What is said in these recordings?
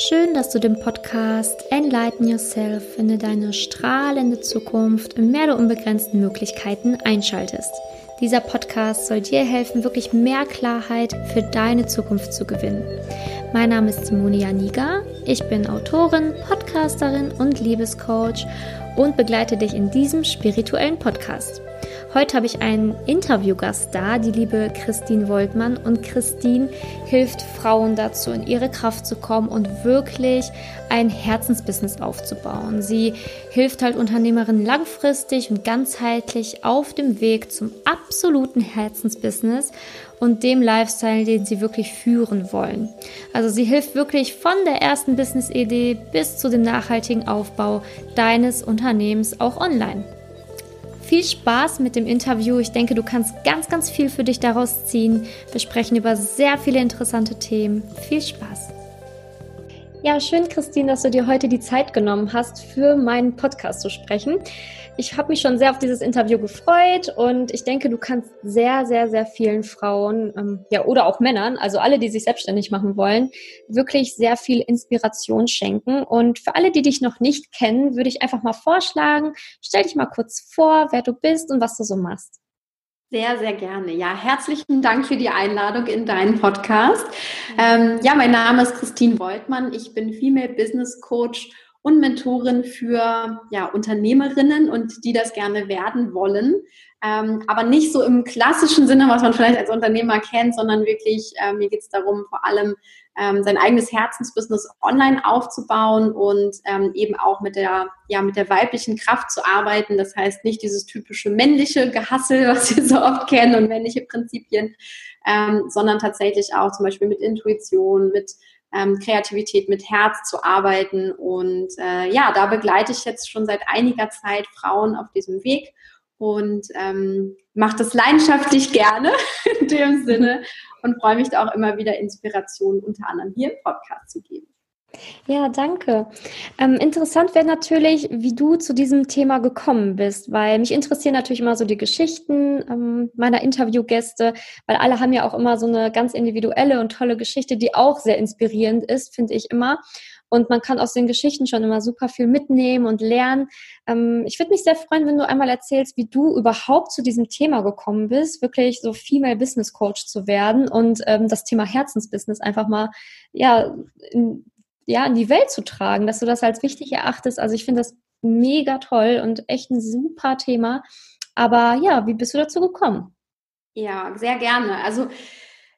Schön, dass du den Podcast Enlighten Yourself, finde deine strahlende Zukunft im Meer der unbegrenzten Möglichkeiten einschaltest. Dieser Podcast soll dir helfen, wirklich mehr Klarheit für deine Zukunft zu gewinnen. Mein Name ist Simone Janiga. Ich bin Autorin, Podcasterin und Liebescoach und begleite dich in diesem spirituellen Podcast. Heute habe ich einen Interviewgast da, die liebe Christine Woltmann. Und Christine hilft Frauen dazu, in ihre Kraft zu kommen und wirklich ein Herzensbusiness aufzubauen. Sie hilft halt Unternehmerinnen langfristig und ganzheitlich auf dem Weg zum absoluten Herzensbusiness und dem Lifestyle, den sie wirklich führen wollen. Also sie hilft wirklich von der ersten Business-Idee bis zu dem nachhaltigen Aufbau deines Unternehmens auch online. Viel Spaß mit dem Interview. Ich denke, du kannst ganz, ganz viel für dich daraus ziehen. Wir sprechen über sehr viele interessante Themen. Viel Spaß. Ja, schön, Christine, dass du dir heute die Zeit genommen hast, für meinen Podcast zu sprechen. Ich habe mich schon sehr auf dieses Interview gefreut und ich denke, du kannst sehr, sehr, sehr vielen Frauen, ähm, ja, oder auch Männern, also alle, die sich selbstständig machen wollen, wirklich sehr viel Inspiration schenken. Und für alle, die dich noch nicht kennen, würde ich einfach mal vorschlagen, stell dich mal kurz vor, wer du bist und was du so machst. Sehr, sehr gerne. Ja, herzlichen Dank für die Einladung in deinen Podcast. Ähm, ja, mein Name ist Christine Beutmann. Ich bin Female Business Coach und Mentorin für ja, Unternehmerinnen und die das gerne werden wollen. Ähm, aber nicht so im klassischen Sinne, was man vielleicht als Unternehmer kennt, sondern wirklich, äh, mir geht es darum, vor allem ähm, sein eigenes Herzensbusiness online aufzubauen und ähm, eben auch mit der, ja, mit der weiblichen Kraft zu arbeiten. Das heißt nicht dieses typische männliche Gehassel, was wir so oft kennen und männliche Prinzipien, ähm, sondern tatsächlich auch zum Beispiel mit Intuition, mit ähm, Kreativität mit Herz zu arbeiten. Und äh, ja, da begleite ich jetzt schon seit einiger Zeit Frauen auf diesem Weg und ähm, mache das leidenschaftlich gerne in dem Sinne und freue mich da auch immer wieder Inspiration unter anderem hier im Podcast zu geben. Ja, danke. Ähm, interessant wäre natürlich, wie du zu diesem Thema gekommen bist, weil mich interessieren natürlich immer so die Geschichten ähm, meiner Interviewgäste, weil alle haben ja auch immer so eine ganz individuelle und tolle Geschichte, die auch sehr inspirierend ist, finde ich immer. Und man kann aus den Geschichten schon immer super viel mitnehmen und lernen. Ähm, ich würde mich sehr freuen, wenn du einmal erzählst, wie du überhaupt zu diesem Thema gekommen bist, wirklich so Female Business Coach zu werden und ähm, das Thema Herzensbusiness einfach mal ja in, ja, in die Welt zu tragen, dass du das als wichtig erachtest. Also ich finde das mega toll und echt ein super Thema. Aber ja, wie bist du dazu gekommen? Ja, sehr gerne. Also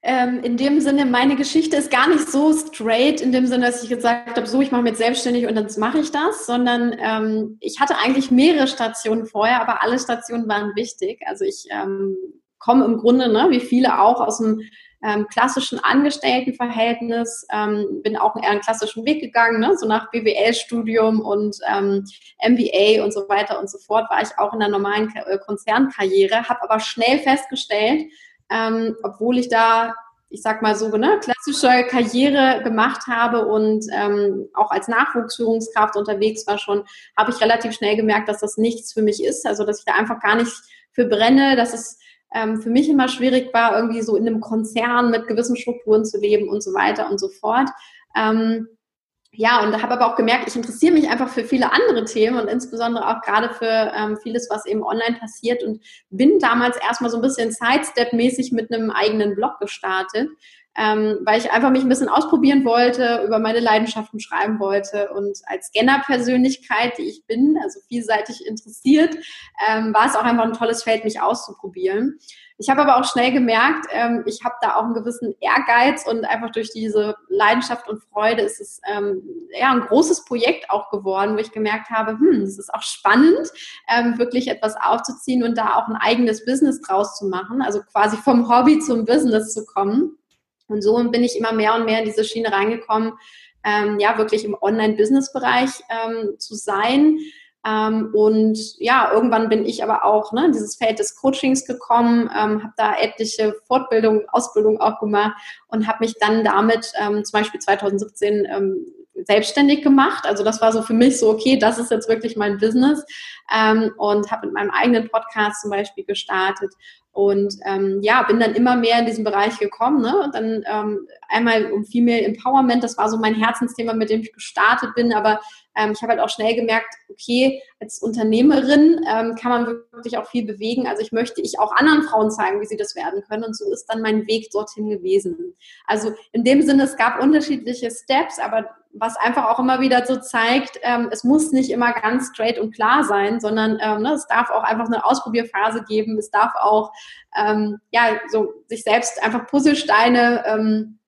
ähm, in dem Sinne, meine Geschichte ist gar nicht so straight, in dem Sinne, dass ich gesagt habe, so, ich mache mich jetzt selbstständig und dann mache ich das, sondern ähm, ich hatte eigentlich mehrere Stationen vorher, aber alle Stationen waren wichtig. Also ich ähm, komme im Grunde, ne, wie viele auch, aus dem ähm, klassischen Angestelltenverhältnis, ähm, bin auch eher einen klassischen Weg gegangen, ne? so nach BWL-Studium und ähm, MBA und so weiter und so fort, war ich auch in der normalen äh, Konzernkarriere, habe aber schnell festgestellt, ähm, obwohl ich da ich sag mal so, ne, klassische Karriere gemacht habe und ähm, auch als Nachwuchsführungskraft unterwegs war schon, habe ich relativ schnell gemerkt, dass das nichts für mich ist. Also dass ich da einfach gar nicht für brenne, dass es ähm, für mich immer schwierig war, irgendwie so in einem Konzern mit gewissen Strukturen zu leben und so weiter und so fort. Ähm, ja, und habe aber auch gemerkt, ich interessiere mich einfach für viele andere Themen und insbesondere auch gerade für ähm, vieles, was eben online passiert und bin damals erstmal so ein bisschen Sidestep-mäßig mit einem eigenen Blog gestartet, ähm, weil ich einfach mich ein bisschen ausprobieren wollte, über meine Leidenschaften schreiben wollte und als Scanner-Persönlichkeit, die ich bin, also vielseitig interessiert, ähm, war es auch einfach ein tolles Feld, mich auszuprobieren. Ich habe aber auch schnell gemerkt, ähm, ich habe da auch einen gewissen Ehrgeiz und einfach durch diese Leidenschaft und Freude ist es ähm, ja ein großes Projekt auch geworden, wo ich gemerkt habe, hm, es ist auch spannend, ähm, wirklich etwas aufzuziehen und da auch ein eigenes Business draus zu machen, also quasi vom Hobby zum Business zu kommen. Und so bin ich immer mehr und mehr in diese Schiene reingekommen, ähm, ja, wirklich im Online-Business-Bereich ähm, zu sein ähm, und ja, irgendwann bin ich aber auch ne, in dieses Feld des Coachings gekommen, ähm, habe da etliche Fortbildungen, Ausbildungen auch gemacht und habe mich dann damit ähm, zum Beispiel 2017 ähm, selbstständig gemacht. Also das war so für mich so, okay, das ist jetzt wirklich mein Business ähm, und habe mit meinem eigenen Podcast zum Beispiel gestartet Und ähm, ja, bin dann immer mehr in diesen Bereich gekommen. Ne? Und dann ähm, einmal um Female Empowerment, das war so mein Herzensthema, mit dem ich gestartet bin. Aber ähm, ich habe halt auch schnell gemerkt, okay, als Unternehmerin ähm, kann man wirklich auch viel bewegen. Also ich möchte ich auch anderen Frauen zeigen, wie sie das werden können. Und so ist dann mein Weg dorthin gewesen. Also in dem Sinne, es gab unterschiedliche Steps, aber was einfach auch immer wieder so zeigt, ähm, es muss nicht immer ganz straight und klar sein, sondern ähm, ne, es darf auch einfach eine Ausprobierphase geben. Es darf auch ähm, ja so sich selbst einfach Puzzlesteine ähm,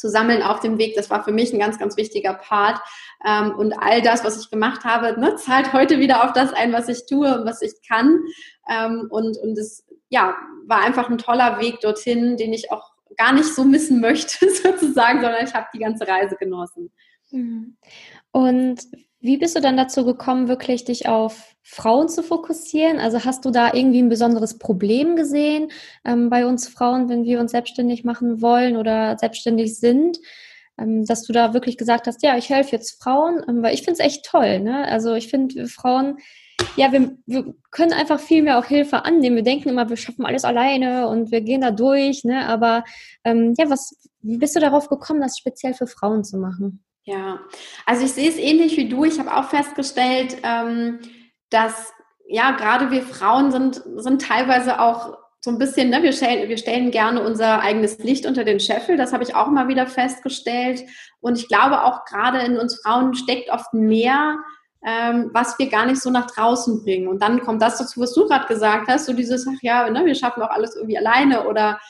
zu sammeln auf dem Weg. Das war für mich ein ganz, ganz wichtiger Part. Ähm, und all das, was ich gemacht habe, ne, zahlt heute wieder auf das ein, was ich tue und was ich kann. Ähm, und und es ja war einfach ein toller Weg dorthin, den ich auch gar nicht so missen möchte, sozusagen, sondern ich habe die ganze Reise genossen. Mhm. Und wie bist du dann dazu gekommen, wirklich dich auf Frauen zu fokussieren? Also hast du da irgendwie ein besonderes Problem gesehen ähm, bei uns Frauen, wenn wir uns selbstständig machen wollen oder selbstständig sind? Ähm, dass du da wirklich gesagt hast, ja, ich helfe jetzt Frauen, ähm, weil ich finde es echt toll. Ne? Also ich finde Frauen, ja, wir, wir, können einfach viel mehr auch Hilfe annehmen. Wir denken immer, wir schaffen alles alleine und wir gehen da durch. Ne? Aber ähm, ja, was, wie bist du darauf gekommen, das speziell für Frauen zu machen? Ja, also ich sehe es ähnlich wie du. Ich habe auch festgestellt, ähm, dass ja gerade wir Frauen sind, sind teilweise auch so ein bisschen, ne, wir, stellen, wir stellen gerne unser eigenes Licht unter den Scheffel. Das habe ich auch mal wieder festgestellt. Und ich glaube auch gerade in uns Frauen steckt oft mehr, ähm, was wir gar nicht so nach draußen bringen. Und dann kommt das dazu, was du gerade gesagt hast, so dieses, ach ja, ne, wir schaffen auch alles irgendwie alleine oder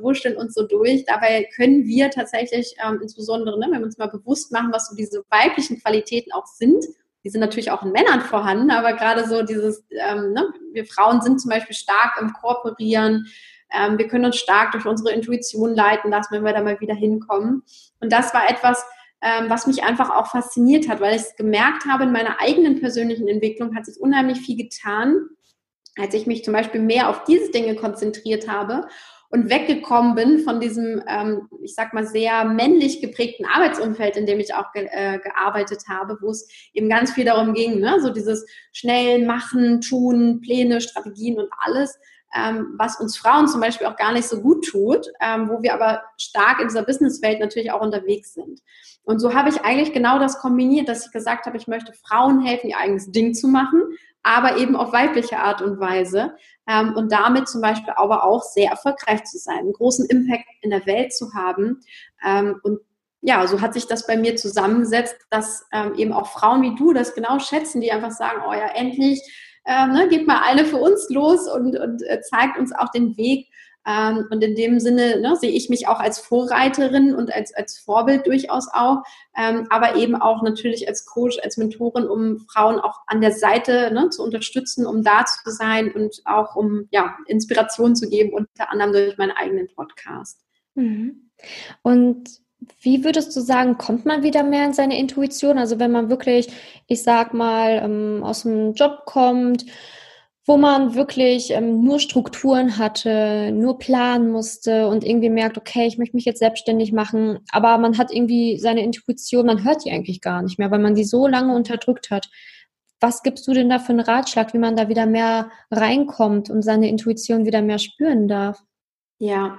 wurschteln uns so durch. Dabei können wir tatsächlich, ähm, insbesondere, ne, wenn wir uns mal bewusst machen, was so diese weiblichen Qualitäten auch sind, die sind natürlich auch in Männern vorhanden, aber gerade so dieses, ähm, ne, wir Frauen sind zum Beispiel stark im Kooperieren, ähm, wir können uns stark durch unsere Intuition leiten lassen, wenn wir da mal wieder hinkommen. Und das war etwas, ähm, was mich einfach auch fasziniert hat, weil ich gemerkt habe, in meiner eigenen persönlichen Entwicklung hat sich unheimlich viel getan, als ich mich zum Beispiel mehr auf diese Dinge konzentriert habe und weggekommen bin von diesem, ähm, ich sag mal, sehr männlich geprägten Arbeitsumfeld, in dem ich auch ge äh, gearbeitet habe, wo es eben ganz viel darum ging, ne? so dieses schnell machen, tun, Pläne, Strategien und alles, ähm, was uns Frauen zum Beispiel auch gar nicht so gut tut, ähm, wo wir aber stark in dieser Businesswelt natürlich auch unterwegs sind. Und so habe ich eigentlich genau das kombiniert, dass ich gesagt habe, ich möchte Frauen helfen, ihr eigenes Ding zu machen, aber eben auf weibliche Art und Weise ähm, und damit zum Beispiel aber auch sehr erfolgreich zu sein, einen großen Impact in der Welt zu haben. Ähm, und ja, so hat sich das bei mir zusammengesetzt, dass ähm, eben auch Frauen wie du das genau schätzen, die einfach sagen, oh ja, endlich ähm, ne, geht mal eine für uns los und, und äh, zeigt uns auch den Weg, ähm, und in dem Sinne ne, sehe ich mich auch als Vorreiterin und als, als Vorbild durchaus auch, ähm, aber eben auch natürlich als Coach, als Mentorin, um Frauen auch an der Seite ne, zu unterstützen, um da zu sein und auch um ja, Inspiration zu geben, unter anderem durch meinen eigenen Podcast. Mhm. Und wie würdest du sagen, kommt man wieder mehr in seine Intuition? Also wenn man wirklich, ich sag mal, ähm, aus dem Job kommt, wo man wirklich ähm, nur Strukturen hatte, nur planen musste und irgendwie merkt, okay, ich möchte mich jetzt selbstständig machen, aber man hat irgendwie seine Intuition, man hört die eigentlich gar nicht mehr, weil man die so lange unterdrückt hat. Was gibst du denn da für einen Ratschlag, wie man da wieder mehr reinkommt und seine Intuition wieder mehr spüren darf? Ja,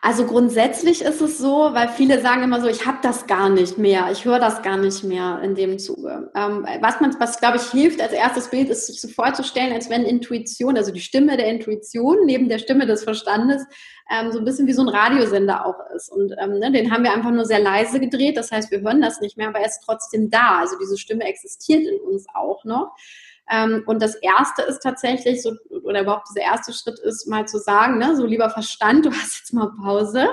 also grundsätzlich ist es so, weil viele sagen immer so, ich habe das gar nicht mehr, ich höre das gar nicht mehr in dem Zuge. Ähm, was man, was glaube ich hilft als erstes Bild, ist sich so vorzustellen, als wenn Intuition, also die Stimme der Intuition neben der Stimme des Verstandes, ähm, so ein bisschen wie so ein Radiosender auch ist. Und ähm, ne, den haben wir einfach nur sehr leise gedreht, das heißt, wir hören das nicht mehr, aber er ist trotzdem da. Also diese Stimme existiert in uns auch noch. Ähm, und das erste ist tatsächlich so, oder überhaupt dieser erste Schritt ist mal zu sagen, ne, so lieber Verstand, du hast jetzt mal Pause.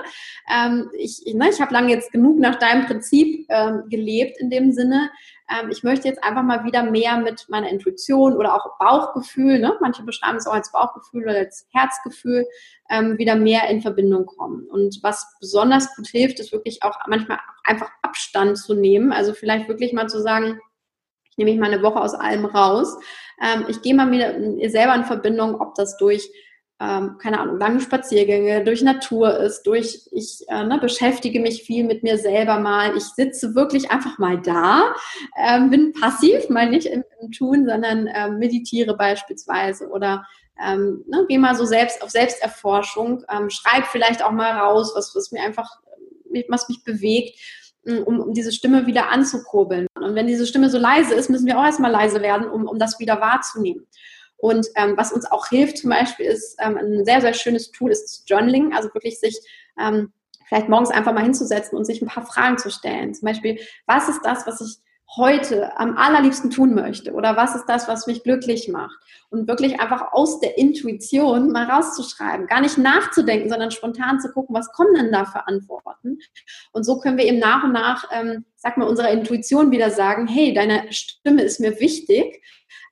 Ähm, ich ne, ich habe lange jetzt genug nach deinem Prinzip ähm, gelebt in dem Sinne. Ähm, ich möchte jetzt einfach mal wieder mehr mit meiner Intuition oder auch Bauchgefühl, ne, manche beschreiben es auch als Bauchgefühl oder als Herzgefühl, ähm, wieder mehr in Verbindung kommen. Und was besonders gut hilft, ist wirklich auch manchmal einfach Abstand zu nehmen. Also vielleicht wirklich mal zu sagen, nehme mich mal eine Woche aus allem raus. Ähm, ich gehe mal wieder selber in Verbindung, ob das durch ähm, keine Ahnung, lange Spaziergänge, durch Natur ist, durch, ich äh, ne, beschäftige mich viel mit mir selber mal. Ich sitze wirklich einfach mal da, ähm, bin passiv, mal nicht im, im Tun, sondern ähm, meditiere beispielsweise oder ähm, ne, geh mal so selbst auf Selbsterforschung, ähm, schreib vielleicht auch mal raus, was, was mir einfach, was mich bewegt um, um diese Stimme wieder anzukurbeln. Und wenn diese Stimme so leise ist, müssen wir auch erstmal leise werden, um, um das wieder wahrzunehmen. Und ähm, was uns auch hilft zum Beispiel ist, ähm, ein sehr, sehr schönes Tool ist Journaling, also wirklich sich ähm, vielleicht morgens einfach mal hinzusetzen und sich ein paar Fragen zu stellen. Zum Beispiel, was ist das, was ich heute am allerliebsten tun möchte oder was ist das, was mich glücklich macht? Und wirklich einfach aus der Intuition mal rauszuschreiben, gar nicht nachzudenken, sondern spontan zu gucken, was kommen denn da für Antworten? Und so können wir eben nach und nach, ähm, sag mal, unserer Intuition wieder sagen, hey, deine Stimme ist mir wichtig,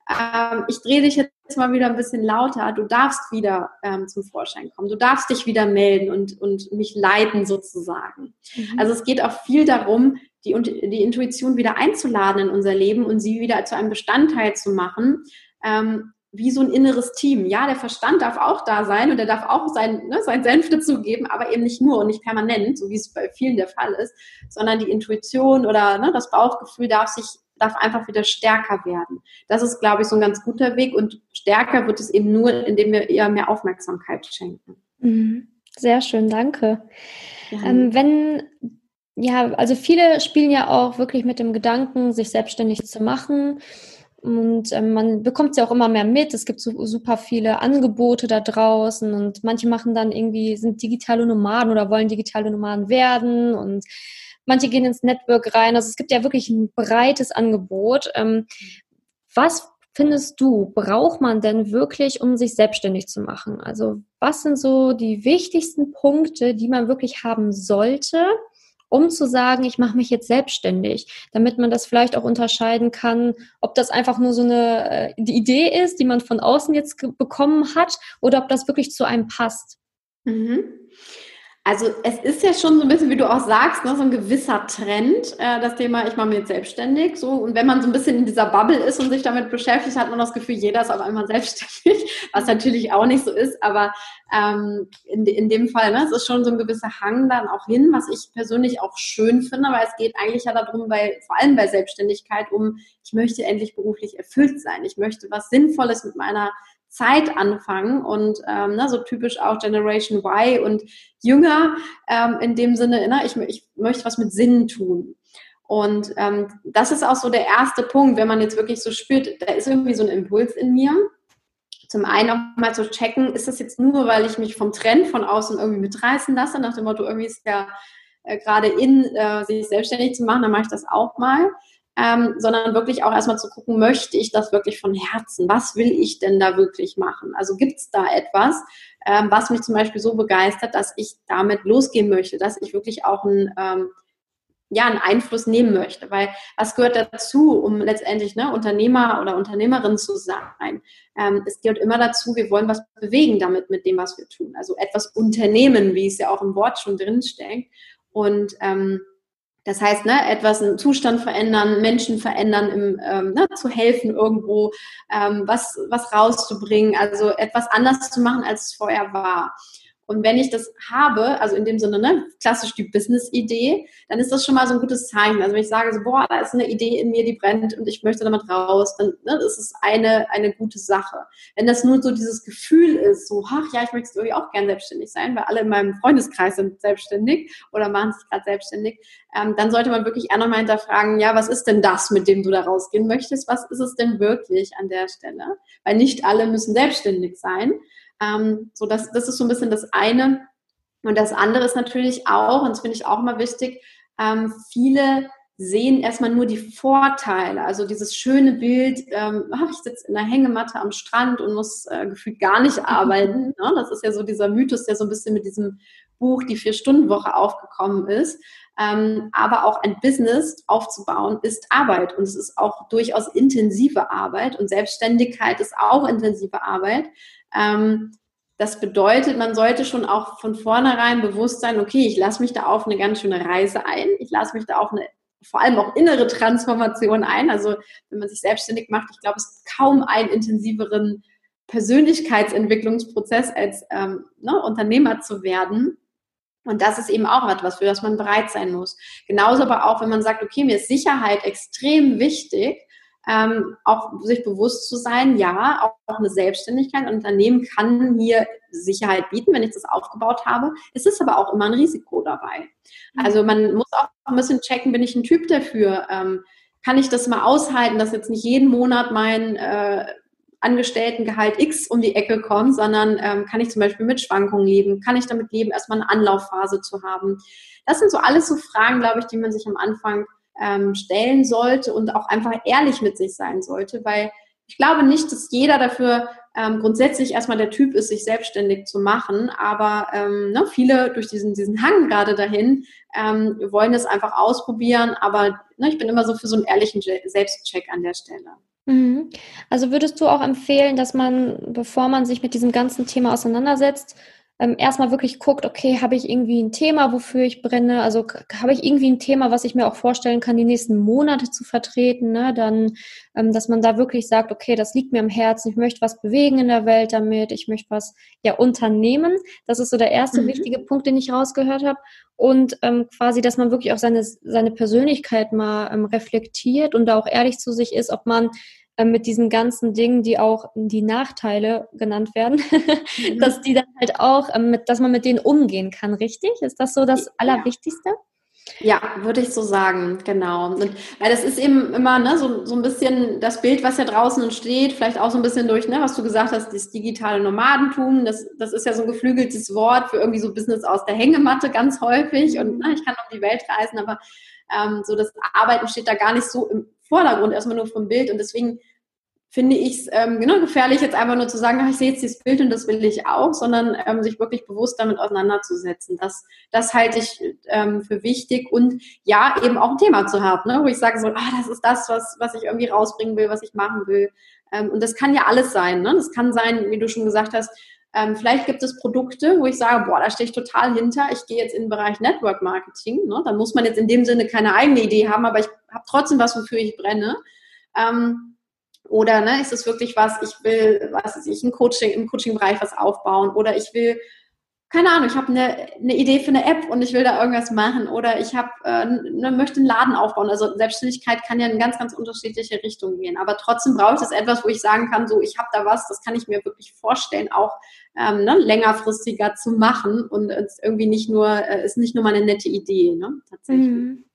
ähm, ich drehe dich jetzt mal wieder ein bisschen lauter, du darfst wieder ähm, zum Vorschein kommen, du darfst dich wieder melden und, und mich leiten sozusagen. Mhm. Also es geht auch viel darum, die, die Intuition wieder einzuladen in unser Leben und sie wieder zu einem Bestandteil zu machen, ähm, wie so ein inneres Team. Ja, der Verstand darf auch da sein und er darf auch sein, ne, sein Senf dazugeben, aber eben nicht nur und nicht permanent, so wie es bei vielen der Fall ist, sondern die Intuition oder ne, das Bauchgefühl darf sich darf einfach wieder stärker werden. Das ist, glaube ich, so ein ganz guter Weg und stärker wird es eben nur, indem wir eher mehr Aufmerksamkeit schenken. Mhm. Sehr schön, danke. Ähm, wenn ja, also viele spielen ja auch wirklich mit dem Gedanken, sich selbstständig zu machen. Und ähm, man bekommt ja auch immer mehr mit. Es gibt so, super viele Angebote da draußen und manche machen dann irgendwie, sind digitale Nomaden oder wollen digitale Nomaden werden und manche gehen ins Network rein. Also es gibt ja wirklich ein breites Angebot. Ähm, was findest du, braucht man denn wirklich, um sich selbstständig zu machen? Also was sind so die wichtigsten Punkte, die man wirklich haben sollte? um zu sagen, ich mache mich jetzt selbstständig, damit man das vielleicht auch unterscheiden kann, ob das einfach nur so eine äh, Idee ist, die man von außen jetzt bekommen hat, oder ob das wirklich zu einem passt. Mhm. Also es ist ja schon so ein bisschen, wie du auch sagst, ne, so ein gewisser Trend, äh, das Thema, ich mache mich jetzt selbstständig. So, und wenn man so ein bisschen in dieser Bubble ist und sich damit beschäftigt, hat man das Gefühl, jeder ist auf einmal selbstständig, was natürlich auch nicht so ist, aber ähm, in, in dem Fall, ne, es ist schon so ein gewisser Hang dann auch hin, was ich persönlich auch schön finde, weil es geht eigentlich ja darum, bei, vor allem bei Selbstständigkeit, um, ich möchte endlich beruflich erfüllt sein. Ich möchte was Sinnvolles mit meiner Zeit anfangen und ähm, ne, so typisch auch Generation Y und jünger ähm, in dem Sinne, ne, ich, ich möchte was mit Sinn tun. Und ähm, das ist auch so der erste Punkt, wenn man jetzt wirklich so spürt, da ist irgendwie so ein Impuls in mir. Zum einen auch mal zu checken, ist das jetzt nur, weil ich mich vom Trend von außen irgendwie mitreißen lasse, nach dem Motto, irgendwie ist ja äh, gerade in, äh, sich selbstständig zu machen, dann mache ich das auch mal ähm, sondern wirklich auch erstmal zu gucken, möchte ich das wirklich von Herzen? Was will ich denn da wirklich machen? Also gibt es da etwas, ähm, was mich zum Beispiel so begeistert, dass ich damit losgehen möchte, dass ich wirklich auch ein ähm, ja, einen Einfluss nehmen möchte. Weil was gehört dazu, um letztendlich ne, Unternehmer oder Unternehmerin zu sein? Ähm, es gehört immer dazu, wir wollen was bewegen damit, mit dem, was wir tun. Also etwas unternehmen, wie es ja auch im Wort schon drin steckt. Und ähm, das heißt, ne, etwas, einen Zustand verändern, Menschen verändern, im, ähm, ne, zu helfen irgendwo, ähm, was, was rauszubringen, also etwas anders zu machen, als es vorher war. Und wenn ich das habe, also in dem Sinne, ne, klassisch die Business-Idee, dann ist das schon mal so ein gutes Zeichen. Also wenn ich sage, so, boah, da ist eine Idee in mir, die brennt und ich möchte damit raus, dann ne, ist es eine, eine gute Sache. Wenn das nur so dieses Gefühl ist, so, ach ja, ich möchte irgendwie auch gern selbstständig sein, weil alle in meinem Freundeskreis sind selbstständig oder machen sich gerade selbstständig, ähm, dann sollte man wirklich eher nochmal hinterfragen, ja, was ist denn das, mit dem du da rausgehen möchtest? Was ist es denn wirklich an der Stelle? Weil nicht alle müssen selbstständig sein. Ähm, so das, das ist so ein bisschen das eine. Und das andere ist natürlich auch, und das finde ich auch immer wichtig, ähm, viele sehen erstmal nur die Vorteile, also dieses schöne Bild, ähm, ach, ich sitze in der Hängematte am Strand und muss äh, gefühlt gar nicht arbeiten. Ne? Das ist ja so dieser Mythos, der so ein bisschen mit diesem Buch Die Vier-Stunden-Woche aufgekommen ist. Ähm, aber auch ein Business aufzubauen ist Arbeit und es ist auch durchaus intensive Arbeit und Selbstständigkeit ist auch intensive Arbeit. Ähm, das bedeutet, man sollte schon auch von vornherein bewusst sein, okay, ich lasse mich da auf eine ganz schöne Reise ein. Ich lasse mich da auf eine vor allem auch innere Transformation ein. Also wenn man sich selbstständig macht, ich glaube, es gibt kaum einen intensiveren Persönlichkeitsentwicklungsprozess als ähm, ne, Unternehmer zu werden. Und das ist eben auch etwas, für das man bereit sein muss. Genauso aber auch, wenn man sagt, okay, mir ist Sicherheit extrem wichtig, ähm, auch sich bewusst zu sein, ja, auch, auch eine Selbstständigkeit, ein Unternehmen kann mir Sicherheit bieten, wenn ich das aufgebaut habe. Es ist aber auch immer ein Risiko dabei. Mhm. Also man muss auch ein bisschen checken, bin ich ein Typ dafür? Ähm, kann ich das mal aushalten, dass jetzt nicht jeden Monat mein äh, Angestelltengehalt X um die Ecke kommt, sondern ähm, kann ich zum Beispiel mit Schwankungen leben? Kann ich damit leben, erstmal eine Anlaufphase zu haben? Das sind so alles so Fragen, glaube ich, die man sich am Anfang ähm, stellen sollte und auch einfach ehrlich mit sich sein sollte, weil ich glaube nicht, dass jeder dafür ähm, grundsätzlich erstmal der Typ ist, sich selbstständig zu machen, aber ähm, ne, viele durch diesen, diesen Hang gerade dahin ähm, wollen es einfach ausprobieren, aber ne, ich bin immer so für so einen ehrlichen Selbstcheck an der Stelle. Mhm. Also würdest du auch empfehlen, dass man, bevor man sich mit diesem ganzen Thema auseinandersetzt, ähm, erstmal wirklich guckt, okay, habe ich irgendwie ein Thema, wofür ich brenne? Also habe ich irgendwie ein Thema, was ich mir auch vorstellen kann, die nächsten Monate zu vertreten? Ne? Dann, ähm, dass man da wirklich sagt, okay, das liegt mir am Herzen, ich möchte was bewegen in der Welt damit, ich möchte was ja unternehmen. Das ist so der erste mhm. wichtige Punkt, den ich rausgehört habe. Und ähm, quasi, dass man wirklich auch seine, seine Persönlichkeit mal ähm, reflektiert und da auch ehrlich zu sich ist, ob man äh, mit diesen ganzen Dingen, die auch die Nachteile genannt werden, mhm. dass die dann halt auch, ähm, mit, dass man mit denen umgehen kann, richtig? Ist das so das Allerwichtigste? Ja, würde ich so sagen, genau. Und, weil das ist eben immer ne, so, so ein bisschen das Bild, was ja draußen entsteht, vielleicht auch so ein bisschen durch, ne, was du gesagt hast, das digitale Nomadentum, das, das ist ja so ein geflügeltes Wort für irgendwie so Business aus der Hängematte ganz häufig. Und na, ich kann um die Welt reisen, aber ähm, so das Arbeiten steht da gar nicht so im Vordergrund, erstmal nur vom Bild. Und deswegen finde ich es ähm, genau gefährlich, jetzt einfach nur zu sagen, ach, ich sehe jetzt dieses Bild und das will ich auch, sondern ähm, sich wirklich bewusst damit auseinanderzusetzen. Das, das halte ich ähm, für wichtig und ja, eben auch ein Thema zu haben, ne? wo ich sage so, ah, das ist das, was, was ich irgendwie rausbringen will, was ich machen will. Ähm, und das kann ja alles sein. Ne? Das kann sein, wie du schon gesagt hast, ähm, vielleicht gibt es Produkte, wo ich sage, boah, da stehe ich total hinter. Ich gehe jetzt in den Bereich Network Marketing. Ne? Dann muss man jetzt in dem Sinne keine eigene Idee haben, aber ich habe trotzdem was, wofür ich brenne. Ähm, oder ne, ist es wirklich was, ich will, was weiß ich, ein Coaching, im Coaching-Bereich was aufbauen oder ich will keine Ahnung, ich habe eine, eine Idee für eine App und ich will da irgendwas machen oder ich habe äh, ne, möchte einen Laden aufbauen. Also Selbstständigkeit kann ja in ganz, ganz unterschiedliche Richtungen gehen. Aber trotzdem braucht es etwas, wo ich sagen kann, so ich habe da was, das kann ich mir wirklich vorstellen, auch ähm, ne, längerfristiger zu machen und es irgendwie nicht nur äh, ist nicht nur mal eine nette Idee, ne? Tatsächlich. Mhm.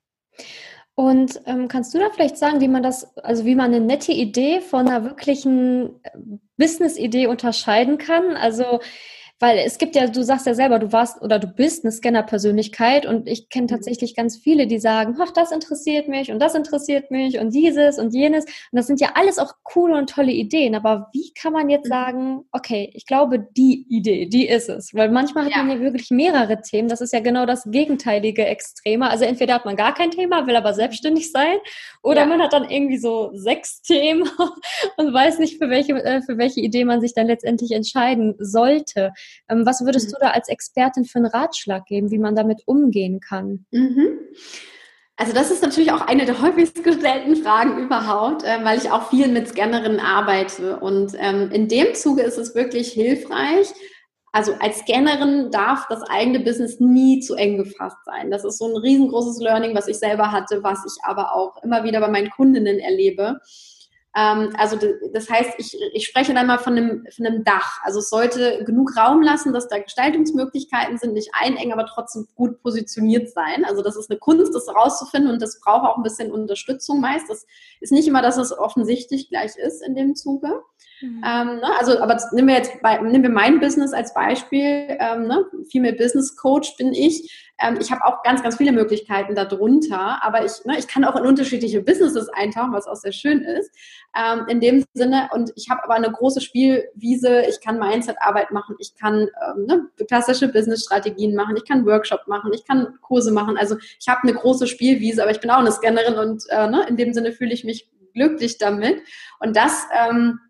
Und ähm, kannst du da vielleicht sagen, wie man das, also wie man eine nette Idee von einer wirklichen äh, Business-Idee unterscheiden kann? Also weil es gibt ja, du sagst ja selber, du warst oder du bist eine Scanner-Persönlichkeit und ich kenne mhm. tatsächlich ganz viele, die sagen, ach, das interessiert mich und das interessiert mich und dieses und jenes. Und das sind ja alles auch coole und tolle Ideen. Aber wie kann man jetzt mhm. sagen, okay, ich glaube, die Idee, die ist es? Weil manchmal hat ja. man ja wirklich mehrere Themen. Das ist ja genau das gegenteilige Extreme. Also entweder hat man gar kein Thema, will aber selbstständig sein, oder ja. man hat dann irgendwie so sechs Themen und weiß nicht, für welche, äh, für welche Idee man sich dann letztendlich entscheiden sollte. Ähm, was würdest mhm. du da als Expertin für einen Ratschlag geben, wie man damit umgehen kann? Mhm. Also das ist natürlich auch eine der häufigst gestellten Fragen überhaupt, äh, weil ich auch viel mit Scannerinnen arbeite. Und ähm, in dem Zuge ist es wirklich hilfreich. Also als Scannerin darf das eigene Business nie zu eng gefasst sein. Das ist so ein riesengroßes Learning, was ich selber hatte, was ich aber auch immer wieder bei meinen Kundinnen erlebe. Ähm, also das heißt, ich, ich spreche dann mal von einem, von einem Dach. Also es sollte genug Raum lassen, dass da Gestaltungsmöglichkeiten sind, nicht einengen, aber trotzdem gut positioniert sein. Also das ist eine Kunst, das rauszufinden und das braucht auch ein bisschen Unterstützung meist. Das ist nicht immer, dass es offensichtlich gleich ist in dem Zuge. Mhm. Ähm, ne? Also, aber nehmen wir jetzt bei, nehmen wir mein Business als Beispiel. Ähm, ne? Female Business Coach bin ich. Ähm, ich habe auch ganz, ganz viele Möglichkeiten darunter, aber ich, ne, ich kann auch in unterschiedliche Businesses eintauchen, was auch sehr schön ist. Ähm, in dem Sinne, und ich habe aber eine große Spielwiese, ich kann Mindset-Arbeit machen, ich kann ähm, ne, klassische Business-Strategien machen, ich kann Workshop machen, ich kann Kurse machen. Also ich habe eine große Spielwiese, aber ich bin auch eine Scannerin und äh, ne, in dem Sinne fühle ich mich glücklich damit. Und das ähm,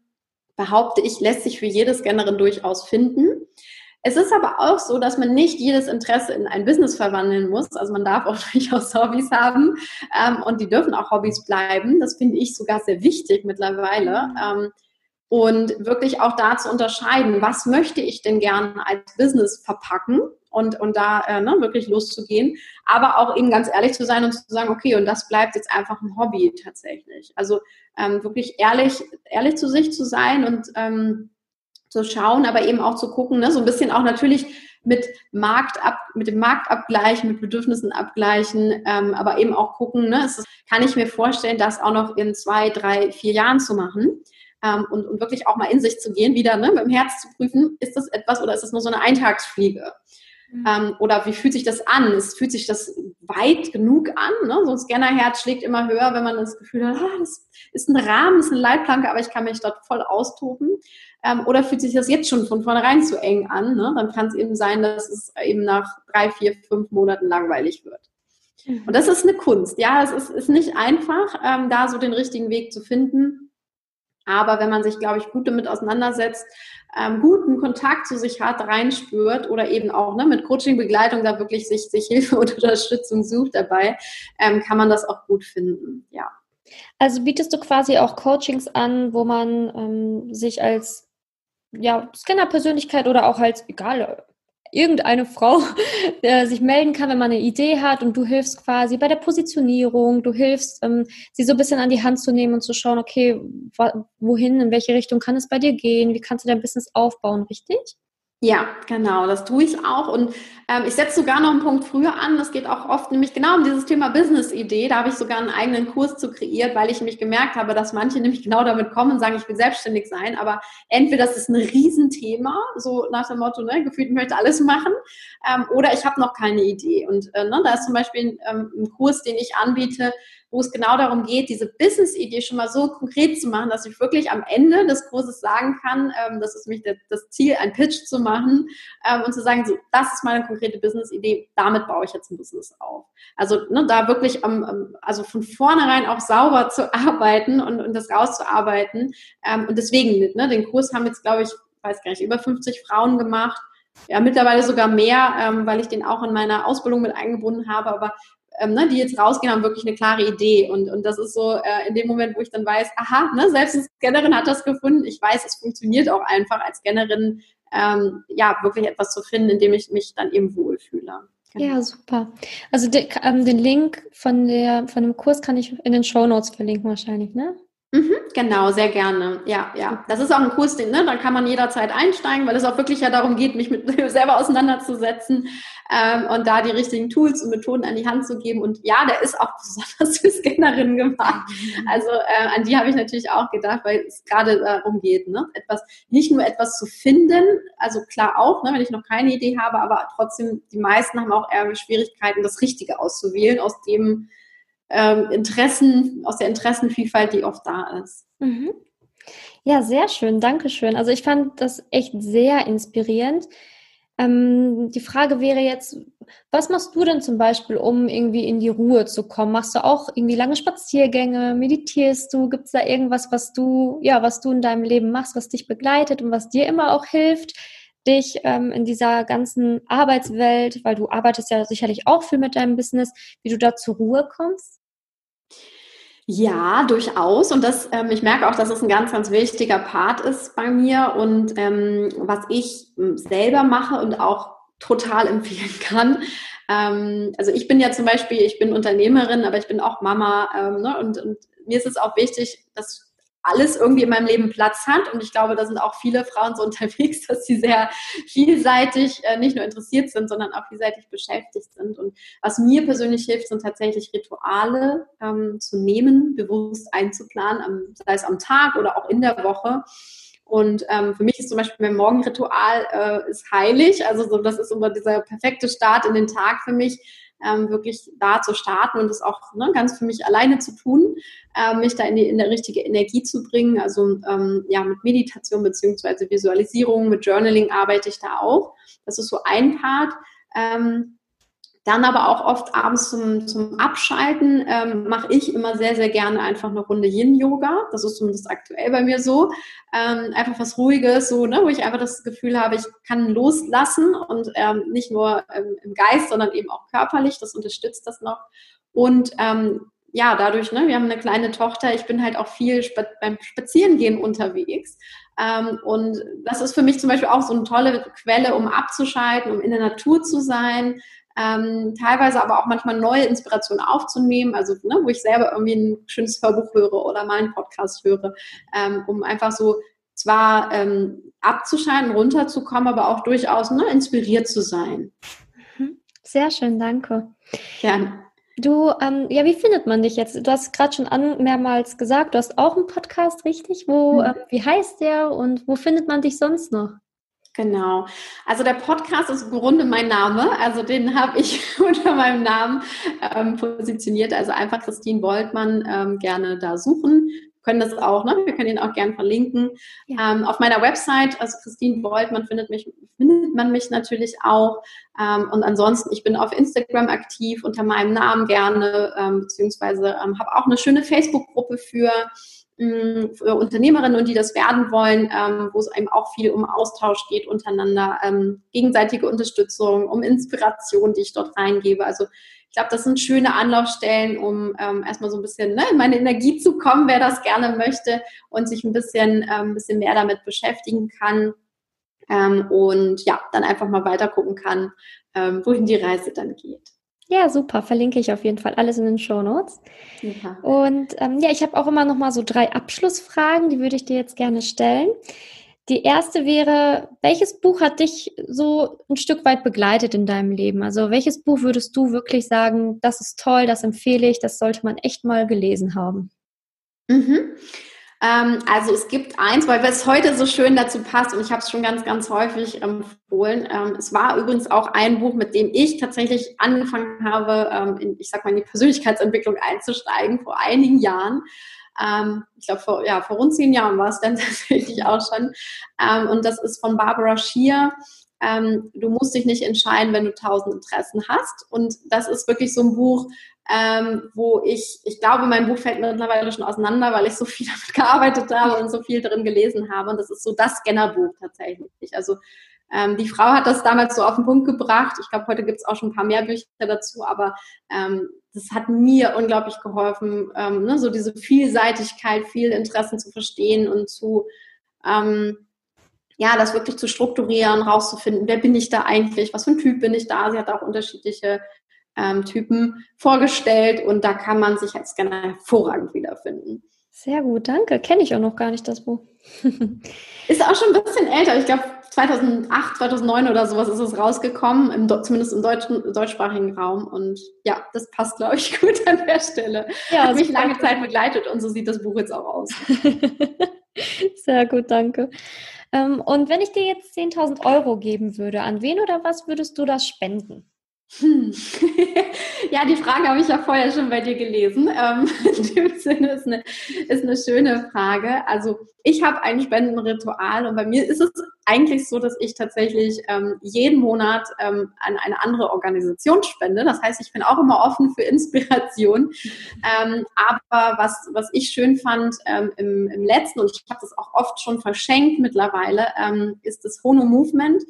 behaupte ich, lässt sich für jede Scannerin durchaus finden. Es ist aber auch so, dass man nicht jedes Interesse in ein Business verwandeln muss. Also man darf auch durchaus Hobbys haben ähm, und die dürfen auch Hobbys bleiben. Das finde ich sogar sehr wichtig mittlerweile. Mhm. Ähm, und wirklich auch da zu unterscheiden, was möchte ich denn gerne als Business verpacken und, und da äh, ne, wirklich loszugehen, aber auch eben ganz ehrlich zu sein und zu sagen, okay, und das bleibt jetzt einfach ein Hobby tatsächlich. Also ähm, wirklich ehrlich, ehrlich zu sich zu sein und ähm, zu schauen, aber eben auch zu gucken, ne, so ein bisschen auch natürlich mit Marktab, mit dem Marktabgleich, mit Bedürfnissen abgleichen, ähm, aber eben auch gucken, ne, ist, kann ich mir vorstellen, das auch noch in zwei, drei, vier Jahren zu machen ähm, und, und wirklich auch mal in sich zu gehen, wieder ne, mit dem Herz zu prüfen, ist das etwas oder ist das nur so eine Eintagsfliege? Mhm. Ähm, oder wie fühlt sich das an? Es fühlt sich das weit genug an? Ne? So ein Scannerherz schlägt immer höher, wenn man das Gefühl hat, ah, das ist ein Rahmen, das ist eine Leitplanke, aber ich kann mich dort voll austoben. Ähm, oder fühlt sich das jetzt schon von vornherein zu eng an? Ne? Dann kann es eben sein, dass es eben nach drei, vier, fünf Monaten langweilig wird. Mhm. Und das ist eine Kunst. Ja, es ist, ist nicht einfach, ähm, da so den richtigen Weg zu finden. Aber wenn man sich, glaube ich, gut damit auseinandersetzt, ähm, guten Kontakt zu sich hat, reinspürt oder eben auch ne, mit Coaching-Begleitung da wirklich sich, sich Hilfe und Unterstützung sucht dabei, ähm, kann man das auch gut finden. Ja. Also bietest du quasi auch Coachings an, wo man ähm, sich als ja, Scanner-Persönlichkeit oder auch als, egal, irgendeine Frau äh, sich melden kann, wenn man eine Idee hat und du hilfst quasi bei der Positionierung, du hilfst, ähm, sie so ein bisschen an die Hand zu nehmen und zu schauen, okay, wohin, in welche Richtung kann es bei dir gehen, wie kannst du dein Business aufbauen, richtig? Ja, genau, das tue ich auch. Und ähm, ich setze sogar noch einen Punkt früher an. Das geht auch oft nämlich genau um dieses Thema Business-Idee. Da habe ich sogar einen eigenen Kurs zu kreiert, weil ich nämlich gemerkt habe, dass manche nämlich genau damit kommen und sagen, ich will selbstständig sein. Aber entweder das ist ein Riesenthema, so nach dem Motto, ne, gefühlt, möchte alles machen, ähm, oder ich habe noch keine Idee. Und äh, ne, da ist zum Beispiel ähm, ein Kurs, den ich anbiete, wo es genau darum geht, diese Business-Idee schon mal so konkret zu machen, dass ich wirklich am Ende des Kurses sagen kann, ähm, das ist nämlich das Ziel, ein Pitch zu machen ähm, und zu sagen, so, das ist meine konkrete Business-Idee, damit baue ich jetzt ein Business auf. Also ne, da wirklich am, also von vornherein auch sauber zu arbeiten und, und das rauszuarbeiten. Ähm, und deswegen, ne, den Kurs haben jetzt, glaube ich, weiß gar nicht, über 50 Frauen gemacht ja, mittlerweile sogar mehr, ähm, weil ich den auch in meiner Ausbildung mit eingebunden habe. Aber ähm, ne, die jetzt rausgehen, haben wirklich eine klare Idee. Und, und das ist so äh, in dem Moment, wo ich dann weiß, aha, ne, selbst eine Scannerin hat das gefunden. Ich weiß, es funktioniert auch einfach als Scannerin, ähm, ja, wirklich etwas zu finden, in dem ich mich dann eben wohlfühle. Genau. Ja, super. Also de, ähm, den Link von, der, von dem Kurs kann ich in den Show Notes verlinken wahrscheinlich, ne? Mhm, genau, sehr gerne. Ja, ja. Das ist auch ein Kurs, den, ne, da kann man jederzeit einsteigen, weil es auch wirklich ja darum geht, mich mit mir selber auseinanderzusetzen ähm, und da die richtigen Tools und Methoden an die Hand zu geben. Und ja, der ist auch besonders für Scannerinnen gemacht. Mhm. Also äh, an die habe ich natürlich auch gedacht, weil es gerade darum geht, ne, etwas, nicht nur etwas zu finden, also klar auch, ne, wenn ich noch keine Idee habe, aber trotzdem, die meisten haben auch eher Schwierigkeiten, das Richtige auszuwählen, aus dem ähm, Interessen, aus der Interessenvielfalt, die oft da ist. Mhm. Ja, sehr schön, danke schön. Also ich fand das echt sehr inspirierend. Ähm, die Frage wäre jetzt, was machst du denn zum Beispiel, um irgendwie in die Ruhe zu kommen? Machst du auch irgendwie lange Spaziergänge? Meditierst du? Gibt es da irgendwas, was du, ja, was du in deinem Leben machst, was dich begleitet und was dir immer auch hilft? Dich ähm, in dieser ganzen Arbeitswelt, weil du arbeitest ja sicherlich auch viel mit deinem Business, wie du da zur Ruhe kommst? Ja, durchaus. Und das, ähm, ich merke auch, dass es ein ganz, ganz wichtiger Part ist bei mir und ähm, was ich ähm, selber mache und auch total empfehlen kann. Ähm, also ich bin ja zum Beispiel, ich bin Unternehmerin, aber ich bin auch Mama ähm, ne? und, und mir ist es auch wichtig, dass alles irgendwie in meinem Leben Platz hat. Und ich glaube, da sind auch viele Frauen so unterwegs, dass sie sehr vielseitig äh, nicht nur interessiert sind, sondern auch vielseitig beschäftigt sind. Und was mir persönlich hilft, sind tatsächlich Rituale ähm, zu nehmen, bewusst einzuplanen, am, sei es am Tag oder auch in der Woche. Und ähm, für mich ist zum Beispiel mein Morgenritual äh, ist heilig. Also so, das ist immer dieser perfekte Start in den Tag für mich ähm, wirklich da zu starten und das auch ne, ganz für mich alleine zu tun, äh, mich da in die in der richtige Energie zu bringen. Also ähm, ja, mit Meditation beziehungsweise Visualisierung, mit Journaling arbeite ich da auch. Das ist so ein Part. Ähm, dann aber auch oft abends zum, zum Abschalten ähm, mache ich immer sehr, sehr gerne einfach eine Runde Yin-Yoga. Das ist zumindest aktuell bei mir so. Ähm, einfach was Ruhiges, so, ne, wo ich einfach das Gefühl habe, ich kann loslassen und ähm, nicht nur im Geist, sondern eben auch körperlich. Das unterstützt das noch. Und ähm, ja, dadurch, ne, wir haben eine kleine Tochter, ich bin halt auch viel beim Spazierengehen unterwegs. Ähm, und das ist für mich zum Beispiel auch so eine tolle Quelle, um abzuschalten, um in der Natur zu sein. Ähm, teilweise aber auch manchmal neue Inspirationen aufzunehmen, also ne, wo ich selber irgendwie ein schönes Hörbuch höre oder mal einen Podcast höre, ähm, um einfach so zwar ähm, abzuschalten, runterzukommen, aber auch durchaus ne, inspiriert zu sein. Mhm. Sehr schön, danke. Gerne. Du, ähm, ja, wie findet man dich jetzt? Du hast gerade schon an, mehrmals gesagt, du hast auch einen Podcast, richtig? Wo, ähm, wie heißt der und wo findet man dich sonst noch? Genau. Also der Podcast ist im Grunde mein Name. Also den habe ich unter meinem Namen ähm, positioniert. Also einfach Christine Woltmann ähm, gerne da suchen können das auch, ne? wir können ihn auch gerne verlinken. Ja. Ähm, auf meiner Website, also Christine Bolt, findet mich, findet man mich natürlich auch. Ähm, und ansonsten, ich bin auf Instagram aktiv unter meinem Namen gerne, ähm, beziehungsweise ähm, habe auch eine schöne Facebook-Gruppe für, für Unternehmerinnen und die das werden wollen, ähm, wo es eben auch viel um Austausch geht untereinander, ähm, gegenseitige Unterstützung, um Inspiration, die ich dort reingebe. Also ich glaube, das sind schöne Anlaufstellen, um ähm, erstmal so ein bisschen ne, in meine Energie zu kommen, wer das gerne möchte und sich ein bisschen, ähm, bisschen mehr damit beschäftigen kann. Ähm, und ja, dann einfach mal weiter gucken kann, ähm, wohin die Reise dann geht. Ja, super. Verlinke ich auf jeden Fall alles in den Show Notes. Und ähm, ja, ich habe auch immer noch mal so drei Abschlussfragen, die würde ich dir jetzt gerne stellen. Die erste wäre, welches Buch hat dich so ein Stück weit begleitet in deinem Leben? Also welches Buch würdest du wirklich sagen, das ist toll, das empfehle ich, das sollte man echt mal gelesen haben? Mhm. Ähm, also es gibt eins, weil es heute so schön dazu passt und ich habe es schon ganz, ganz häufig empfohlen. Ähm, es war übrigens auch ein Buch, mit dem ich tatsächlich angefangen habe, ähm, in, ich sag mal, in die Persönlichkeitsentwicklung einzusteigen vor einigen Jahren. Ähm, ich glaube, vor, ja, vor rund zehn Jahren war es dann tatsächlich auch schon. Ähm, und das ist von Barbara Schier. Ähm, du musst dich nicht entscheiden, wenn du tausend Interessen hast. Und das ist wirklich so ein Buch, ähm, wo ich, ich glaube, mein Buch fällt mittlerweile schon auseinander, weil ich so viel damit gearbeitet habe und so viel drin gelesen habe. Und das ist so das Scannerbuch tatsächlich. Also ähm, die Frau hat das damals so auf den Punkt gebracht. Ich glaube, heute gibt es auch schon ein paar mehr Bücher dazu, aber ähm, das hat mir unglaublich geholfen, ähm, ne, so diese Vielseitigkeit, viel Interessen zu verstehen und zu, ähm, ja, das wirklich zu strukturieren, rauszufinden, wer bin ich da eigentlich, was für ein Typ bin ich da. Sie hat auch unterschiedliche ähm, Typen vorgestellt und da kann man sich als Scanner hervorragend wiederfinden. Sehr gut, danke. Kenne ich auch noch gar nicht das Buch. ist auch schon ein bisschen älter. Ich glaube, 2008, 2009 oder sowas ist es rausgekommen, im, zumindest im deutschen, deutschsprachigen Raum. Und ja, das passt, glaube ich, gut an der Stelle. Ja, Hat mich lange Zeit begleitet und so sieht das Buch jetzt auch aus. Sehr gut, danke. Ähm, und wenn ich dir jetzt 10.000 Euro geben würde, an wen oder was würdest du das spenden? Hm. ja, die Frage habe ich ja vorher schon bei dir gelesen. Ähm, in dem Sinne ist eine, ist eine schöne Frage. Also ich habe ein Spendenritual und bei mir ist es eigentlich so, dass ich tatsächlich ähm, jeden Monat ähm, an eine andere Organisation spende. Das heißt, ich bin auch immer offen für Inspiration. Ähm, aber was, was ich schön fand ähm, im, im letzten, und ich habe das auch oft schon verschenkt mittlerweile, ähm, ist das Hono Movement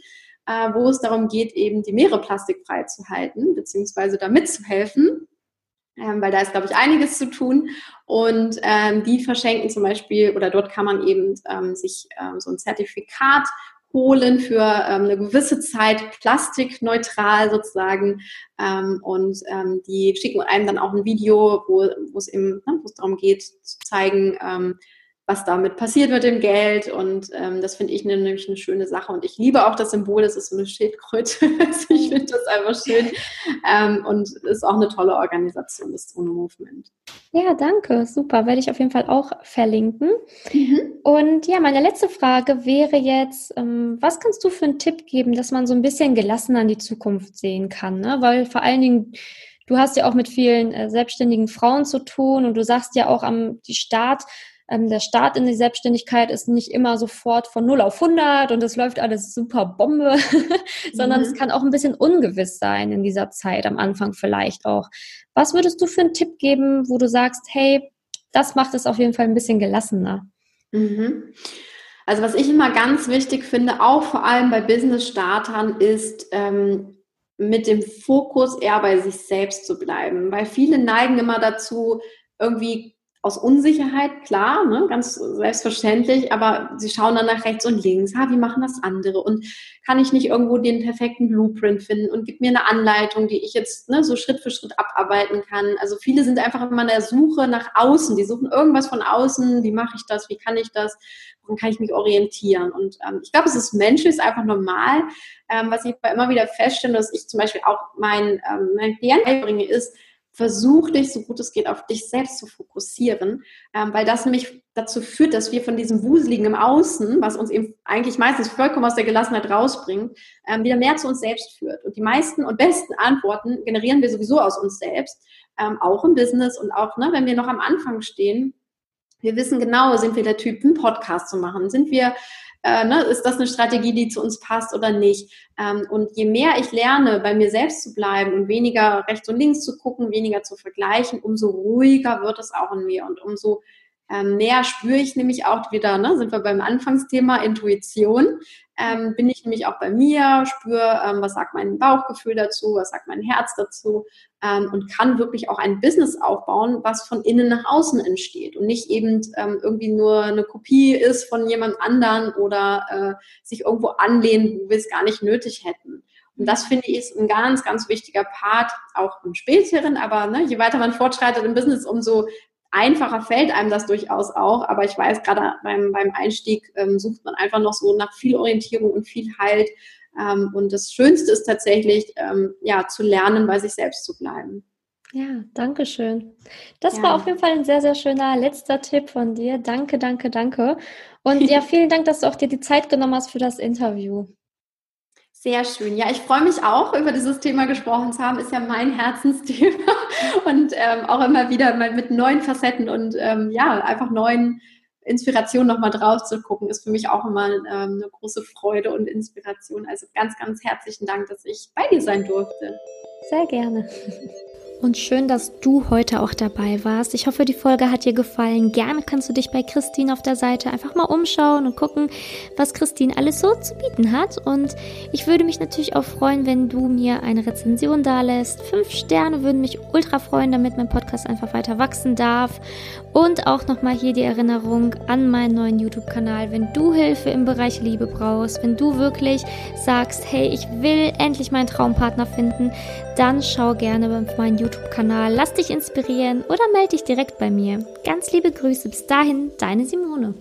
äh, wo es darum geht, eben die Meere plastikfrei zu halten, beziehungsweise da mitzuhelfen. Ähm, weil da ist, glaube ich, einiges zu tun. Und ähm, die verschenken zum Beispiel, oder dort kann man eben ähm, sich ähm, so ein Zertifikat holen für ähm, eine gewisse Zeit plastikneutral sozusagen. Ähm, und die schicken einem dann auch ein Video, wo, es eben, ne, darum geht, zu zeigen, was damit passiert mit dem Geld. Und ähm, das finde ich nämlich eine schöne Sache. Und ich liebe auch das Symbol, das ist so eine Schildkröte. Also ich finde das einfach schön. Ähm, und ist auch eine tolle Organisation, das Uno Movement. Ja, danke. Super. Werde ich auf jeden Fall auch verlinken. Mhm. Und ja, meine letzte Frage wäre jetzt, ähm, was kannst du für einen Tipp geben, dass man so ein bisschen gelassener in die Zukunft sehen kann? Ne? Weil vor allen Dingen, Du hast ja auch mit vielen äh, selbstständigen Frauen zu tun und du sagst ja auch am Start ähm, der Start in die Selbstständigkeit ist nicht immer sofort von 0 auf 100 und es läuft alles super Bombe, sondern mhm. es kann auch ein bisschen ungewiss sein in dieser Zeit, am Anfang vielleicht auch. Was würdest du für einen Tipp geben, wo du sagst, hey, das macht es auf jeden Fall ein bisschen gelassener? Mhm. Also was ich immer ganz wichtig finde, auch vor allem bei Business-Startern, ist ähm, mit dem Fokus eher bei sich selbst zu bleiben, weil viele neigen immer dazu, irgendwie aus Unsicherheit, klar, ne, ganz selbstverständlich, aber sie schauen dann nach rechts und links, ha, wie machen das andere? Und kann ich nicht irgendwo den perfekten Blueprint finden? Und gibt mir eine Anleitung, die ich jetzt ne, so Schritt für Schritt abarbeiten kann. Also viele sind einfach immer in der Suche nach außen, die suchen irgendwas von außen, wie mache ich das, wie kann ich das, woran kann ich mich orientieren? Und ähm, ich glaube, es ist menschlich, ist einfach normal. Ähm, was ich immer wieder feststelle, dass ich zum Beispiel auch meinen ähm, mein Klienten bringe, ist, versuch dich, so gut es geht, auf dich selbst zu fokussieren, ähm, weil das nämlich dazu führt, dass wir von diesem Wuseligen im Außen, was uns eben eigentlich meistens vollkommen aus der Gelassenheit rausbringt, ähm, wieder mehr zu uns selbst führt. Und die meisten und besten Antworten generieren wir sowieso aus uns selbst, ähm, auch im Business und auch, ne, wenn wir noch am Anfang stehen. Wir wissen genau, sind wir der Typ, einen Podcast zu machen? Sind wir äh, ne, ist das eine Strategie, die zu uns passt oder nicht. Ähm, und je mehr ich lerne, bei mir selbst zu bleiben und weniger rechts und links zu gucken, weniger zu vergleichen, umso ruhiger wird es auch in mir und umso ähm, mehr spüre ich nämlich auch wieder, ne, sind wir beim Anfangsthema Intuition, ähm, bin ich nämlich auch bei mir, spüre, ähm, was sagt mein Bauchgefühl dazu, was sagt mein Herz dazu ähm, und kann wirklich auch ein Business aufbauen, was von innen nach außen entsteht und nicht eben ähm, irgendwie nur eine Kopie ist von jemand anderen oder äh, sich irgendwo anlehnen, wo wir es gar nicht nötig hätten. Und das finde ich ist ein ganz, ganz wichtiger Part, auch im späteren, aber ne, je weiter man fortschreitet im Business, umso einfacher fällt einem das durchaus auch, aber ich weiß, gerade beim, beim Einstieg ähm, sucht man einfach noch so nach viel Orientierung und viel Halt. Ähm, und das Schönste ist tatsächlich, ähm, ja, zu lernen, bei sich selbst zu bleiben. Ja, danke schön. Das ja. war auf jeden Fall ein sehr, sehr schöner letzter Tipp von dir. Danke, danke, danke. Und ja, vielen Dank, dass du auch dir die Zeit genommen hast für das Interview. Sehr schön. Ja, ich freue mich auch, über dieses Thema gesprochen zu haben. Ist ja mein Herzensthema und ähm, auch immer wieder mal mit neuen Facetten und ähm, ja, einfach neuen Inspirationen nochmal drauf zu gucken, ist für mich auch immer ähm, eine große Freude und Inspiration. Also ganz, ganz herzlichen Dank, dass ich bei dir sein durfte. Sehr gerne. Und schön, dass du heute auch dabei warst. Ich hoffe, die Folge hat dir gefallen. Gerne kannst du dich bei Christine auf der Seite einfach mal umschauen und gucken, was Christine alles so zu bieten hat. Und ich würde mich natürlich auch freuen, wenn du mir eine Rezension da lässt. Fünf Sterne würden mich ultra freuen, damit mein Podcast einfach weiter wachsen darf. Und auch nochmal hier die Erinnerung an meinen neuen YouTube-Kanal. Wenn du Hilfe im Bereich Liebe brauchst, wenn du wirklich sagst, hey, ich will endlich meinen Traumpartner finden, dann schau gerne bei meinem YouTube-Kanal, lass dich inspirieren oder melde dich direkt bei mir. Ganz liebe Grüße, bis dahin, deine Simone.